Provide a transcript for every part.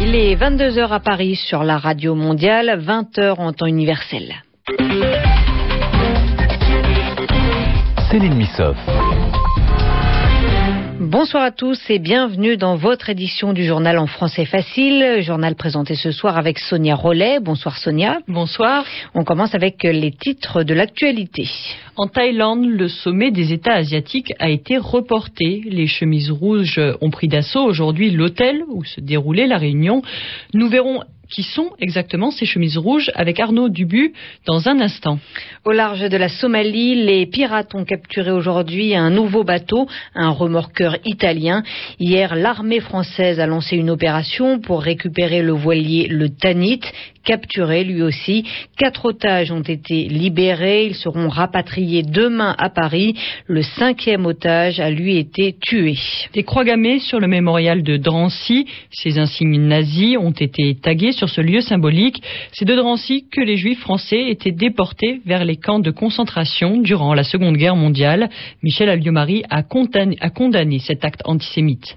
Il est 22h à Paris sur la radio mondiale, 20h en temps universel. Céline Missoff. Bonsoir à tous et bienvenue dans votre édition du journal en français facile. Journal présenté ce soir avec Sonia Rollet. Bonsoir Sonia. Bonsoir. On commence avec les titres de l'actualité. En Thaïlande, le sommet des États asiatiques a été reporté. Les chemises rouges ont pris d'assaut aujourd'hui l'hôtel où se déroulait la réunion. Nous verrons qui sont exactement ces chemises rouges avec Arnaud Dubu dans un instant. Au large de la Somalie, les pirates ont capturé aujourd'hui un nouveau bateau, un remorqueur italien. Hier, l'armée française a lancé une opération pour récupérer le voilier le Tanit, capturé lui aussi. Quatre otages ont été libérés. Ils seront rapatriés demain à Paris. Le cinquième otage a lui été tué. Des croix gammées sur le mémorial de Drancy. Ces insignes nazis ont été tagués sur ce lieu symbolique. C'est de Drancy que les juifs français étaient déportés vers les camps de concentration durant la Seconde Guerre mondiale. Michel Alliomari a condamné, a condamné cet acte antisémite.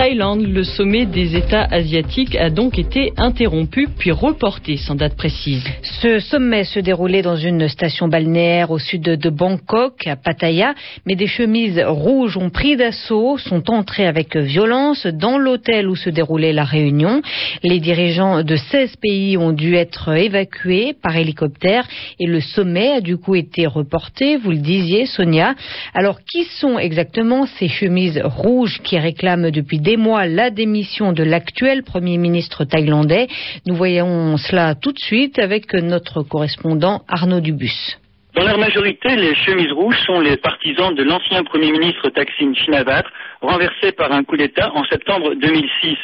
Thaïlande, le sommet des États asiatiques a donc été interrompu puis reporté sans date précise. Ce sommet se déroulait dans une station balnéaire au sud de Bangkok, à Pattaya, mais des chemises rouges ont pris d'assaut, sont entrées avec violence dans l'hôtel où se déroulait la réunion. Les dirigeants de 16 pays ont dû être évacués par hélicoptère et le sommet a du coup été reporté, vous le disiez Sonia. Alors qui sont exactement ces chemises rouges qui réclament depuis des mois la démission de l'actuel Premier ministre thaïlandais. Nous voyons cela tout de suite avec notre correspondant Arnaud Dubus. Dans leur majorité, les chemises rouges sont les partisans de l'ancien Premier ministre Thaksin Shinawatra, renversé par un coup d'État en septembre 2006.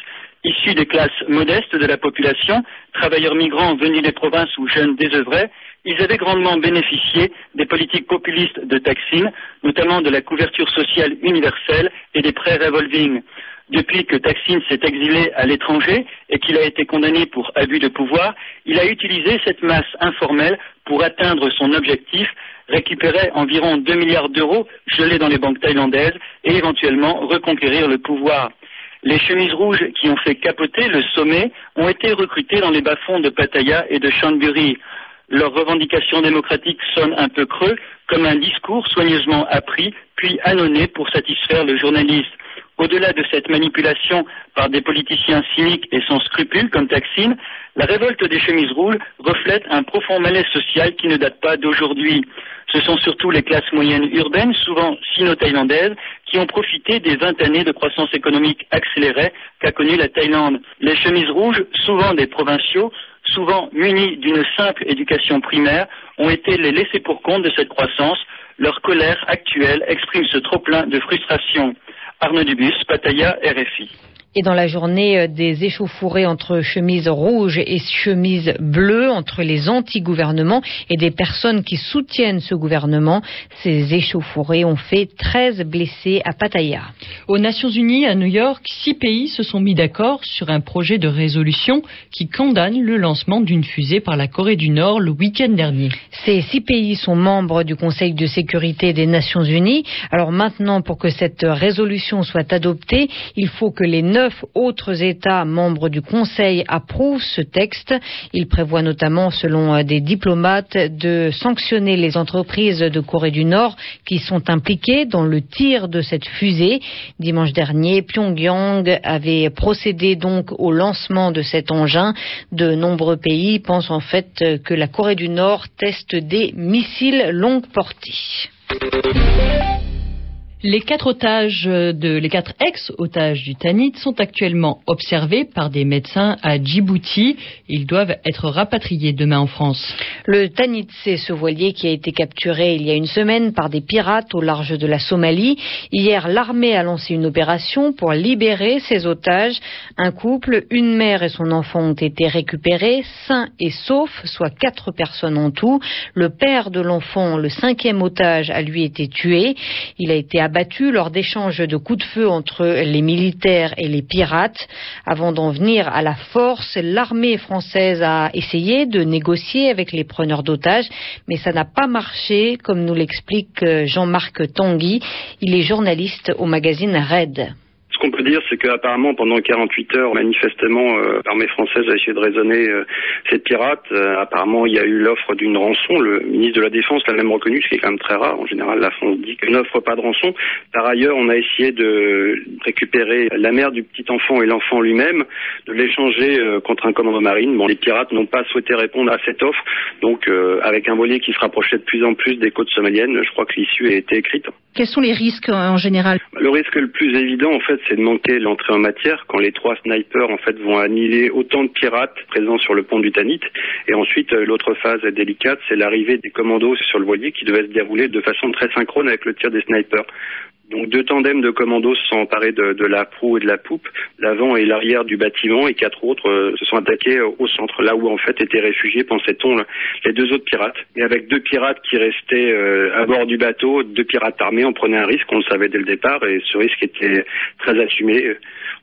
Issus des classes modestes de la population, travailleurs migrants venus des provinces ou jeunes désœuvrés, ils avaient grandement bénéficié des politiques populistes de Thaksin, notamment de la couverture sociale universelle et des prêts revolving. Depuis que Thaksin s'est exilé à l'étranger et qu'il a été condamné pour abus de pouvoir, il a utilisé cette masse informelle pour atteindre son objectif, récupérer environ 2 milliards d'euros gelés dans les banques thaïlandaises et éventuellement reconquérir le pouvoir. Les chemises rouges qui ont fait capoter le sommet ont été recrutées dans les bas-fonds de Pattaya et de Chonburi. Leurs revendications démocratiques sonnent un peu creux, comme un discours soigneusement appris, puis annonné pour satisfaire le journaliste. Au-delà de cette manipulation par des politiciens cyniques et sans scrupules comme Taksin, la révolte des chemises rouges reflète un profond malaise social qui ne date pas d'aujourd'hui. Ce sont surtout les classes moyennes urbaines, souvent sino-thaïlandaises, qui ont profité des 20 années de croissance économique accélérée qu'a connue la Thaïlande. Les chemises rouges, souvent des provinciaux, souvent munis d'une simple éducation primaire, ont été les laissés pour compte de cette croissance. Leur colère actuelle exprime ce trop-plein de frustration. Arnaud Dubus, Pattaya, RFI. Et dans la journée euh, des échauffourées entre chemises rouges et chemises bleues, entre les anti-gouvernements et des personnes qui soutiennent ce gouvernement, ces échauffourées ont fait 13 blessés à Pattaya. Aux Nations Unies, à New York, six pays se sont mis d'accord sur un projet de résolution qui condamne le lancement d'une fusée par la Corée du Nord le week-end dernier. Ces six pays sont membres du Conseil de sécurité des Nations Unies. Alors maintenant, pour que cette résolution soit adoptée, il faut que les neuf autres États membres du Conseil approuvent ce texte. Il prévoit notamment, selon des diplomates, de sanctionner les entreprises de Corée du Nord qui sont impliquées dans le tir de cette fusée. Dimanche dernier, Pyongyang avait procédé donc au lancement de cet engin. De nombreux pays pensent en fait que la Corée du Nord teste des missiles longue portée. Les quatre otages de, les quatre ex-otages du Tanit sont actuellement observés par des médecins à Djibouti. Ils doivent être rapatriés demain en France. Le Tanit, c'est ce voilier qui a été capturé il y a une semaine par des pirates au large de la Somalie. Hier, l'armée a lancé une opération pour libérer ces otages. Un couple, une mère et son enfant ont été récupérés, sains et saufs, soit quatre personnes en tout. Le père de l'enfant, le cinquième otage, a lui été tué. Il a été abattu lors d'échanges de coups de feu entre les militaires et les pirates. Avant d'en venir à la force, l'armée française a essayé de négocier avec les preneurs d'otages, mais ça n'a pas marché, comme nous l'explique Jean-Marc Tanguy. Il est journaliste au magazine Red. Qu'on peut dire, c'est qu'apparemment, pendant 48 heures, manifestement, euh, l'armée française a essayé de raisonner euh, ces pirates. Euh, apparemment, il y a eu l'offre d'une rançon. Le ministre de la Défense l'a même reconnu, ce qui est quand même très rare. En général, la France dit qu'elle n'offre pas de rançon. Par ailleurs, on a essayé de récupérer la mère du petit enfant et l'enfant lui-même, de l'échanger contre un commando marine. Bon, les pirates n'ont pas souhaité répondre à cette offre. Donc, avec un voilier qui se rapprochait de plus en plus des côtes somaliennes, je crois que l'issue a été écrite. Quels sont les risques en général? Le risque le plus évident, en fait, c'est de manquer l'entrée en matière quand les trois snipers en fait vont annihiler autant de pirates présents sur le pont du Tanit. Et ensuite, euh, l'autre phase délicate, c'est l'arrivée des commandos sur le voilier qui devait se dérouler de façon très synchrone avec le tir des snipers. Donc deux tandems de commandos se sont emparés de, la proue et de la poupe, l'avant et l'arrière du bâtiment, et quatre autres euh, se sont attaqués euh, au centre, là où en fait étaient réfugiés, pensait-on, les deux autres pirates. Et avec deux pirates qui restaient euh, à bord du bateau, deux pirates armés, on prenait un risque, on le savait dès le départ, et ce risque était très assumé.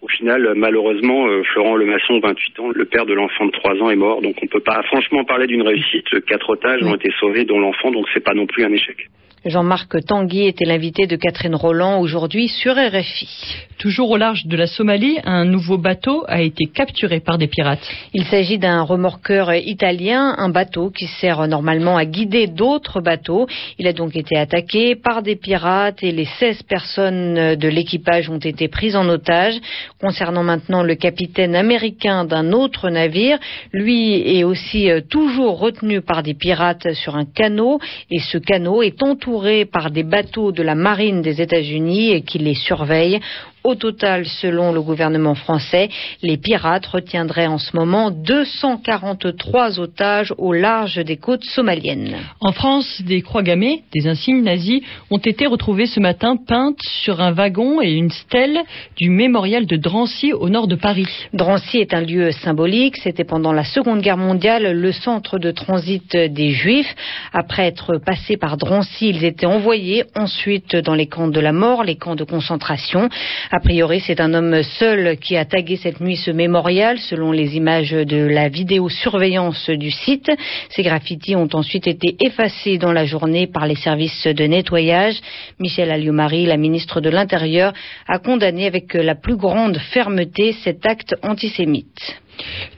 Au final, malheureusement, Florent Lemasson, 28 ans, le père de l'enfant de 3 ans, est mort, donc on peut pas franchement parler d'une réussite. Quatre otages ont été sauvés, dont l'enfant, donc c'est pas non plus un échec. Jean-Marc Tanguy était l'invité de Catherine Roland aujourd'hui sur RFI. Toujours au large de la Somalie, un nouveau bateau a été capturé par des pirates. Il s'agit d'un remorqueur italien, un bateau qui sert normalement à guider d'autres bateaux. Il a donc été attaqué par des pirates et les 16 personnes de l'équipage ont été prises en otage. Concernant maintenant le capitaine américain d'un autre navire, lui est aussi euh, toujours retenu par des pirates sur un canot et ce canot est entouré par des bateaux de la marine des États-Unis qui les surveillent. Au total, selon le gouvernement français, les pirates retiendraient en ce moment 243 otages au large des côtes somaliennes. En France, des croix gammées, des insignes nazis, ont été retrouvées ce matin peintes sur un wagon et une stèle du mémorial de Drancy au nord de Paris. Drancy est un lieu symbolique. C'était pendant la Seconde Guerre mondiale le centre de transit des Juifs. Après être passés par Drancy, ils étaient envoyés ensuite dans les camps de la mort, les camps de concentration. A priori, c'est un homme seul qui a tagué cette nuit ce mémorial, selon les images de la vidéosurveillance du site. Ces graffitis ont ensuite été effacés dans la journée par les services de nettoyage. Michel Alliomari, la ministre de l'Intérieur, a condamné avec la plus grande fermeté cet acte antisémite.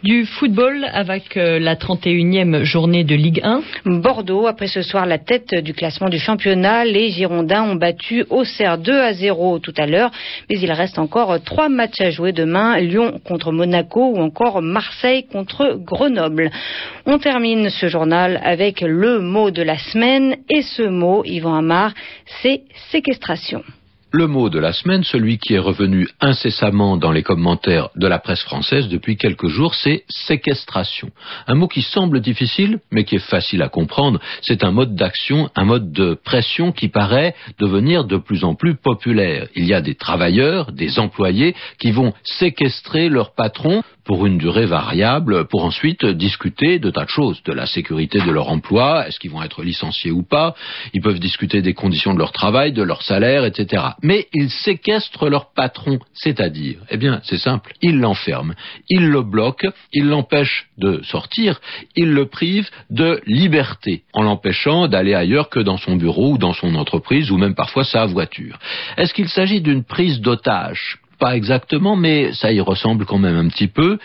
Du football avec euh, la 31e journée de Ligue 1. Bordeaux, après ce soir la tête du classement du championnat, les Girondins ont battu Auxerre 2 à 0 tout à l'heure, mais il reste encore trois matchs à jouer demain, Lyon contre Monaco ou encore Marseille contre Grenoble. On termine ce journal avec le mot de la semaine et ce mot, Yvan Amar, c'est séquestration. Le mot de la semaine, celui qui est revenu incessamment dans les commentaires de la presse française depuis quelques jours, c'est séquestration. Un mot qui semble difficile, mais qui est facile à comprendre. C'est un mode d'action, un mode de pression qui paraît devenir de plus en plus populaire. Il y a des travailleurs, des employés qui vont séquestrer leur patron pour une durée variable, pour ensuite discuter de tas de choses, de la sécurité de leur emploi, est-ce qu'ils vont être licenciés ou pas, ils peuvent discuter des conditions de leur travail, de leur salaire, etc. Mais ils séquestrent leur patron, c'est-à-dire, eh bien, c'est simple, ils l'enferment, ils le bloquent, ils l'empêchent de sortir, ils le privent de liberté, en l'empêchant d'aller ailleurs que dans son bureau ou dans son entreprise ou même parfois sa voiture. Est-ce qu'il s'agit d'une prise d'otage pas exactement, mais ça y ressemble quand même un petit peu,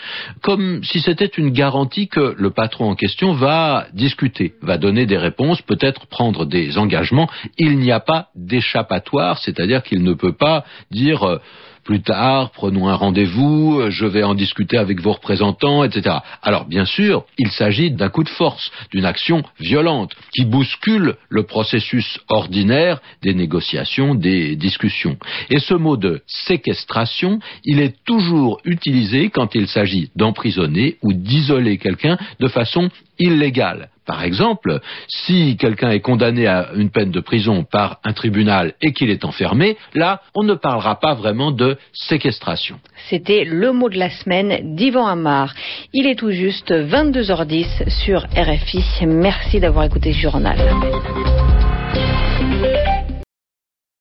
comme si c'était une garantie que le patron en question va discuter, va donner des réponses, peut-être prendre des engagements. Il n'y a pas d'échappatoire, c'est-à-dire qu'il ne peut pas dire euh, plus tard, prenons un rendez-vous, je vais en discuter avec vos représentants, etc. Alors bien sûr, il s'agit d'un coup de force, d'une action violente qui bouscule le processus ordinaire des négociations, des discussions. Et ce mot de séquestration, il est toujours utilisé quand il s'agit d'emprisonner ou d'isoler quelqu'un de façon illégale. Par exemple, si quelqu'un est condamné à une peine de prison par un tribunal et qu'il est enfermé, là, on ne parlera pas vraiment de séquestration. C'était le mot de la semaine d'Yvan Amar. Il est tout juste 22h10 sur RFI. Merci d'avoir écouté ce journal.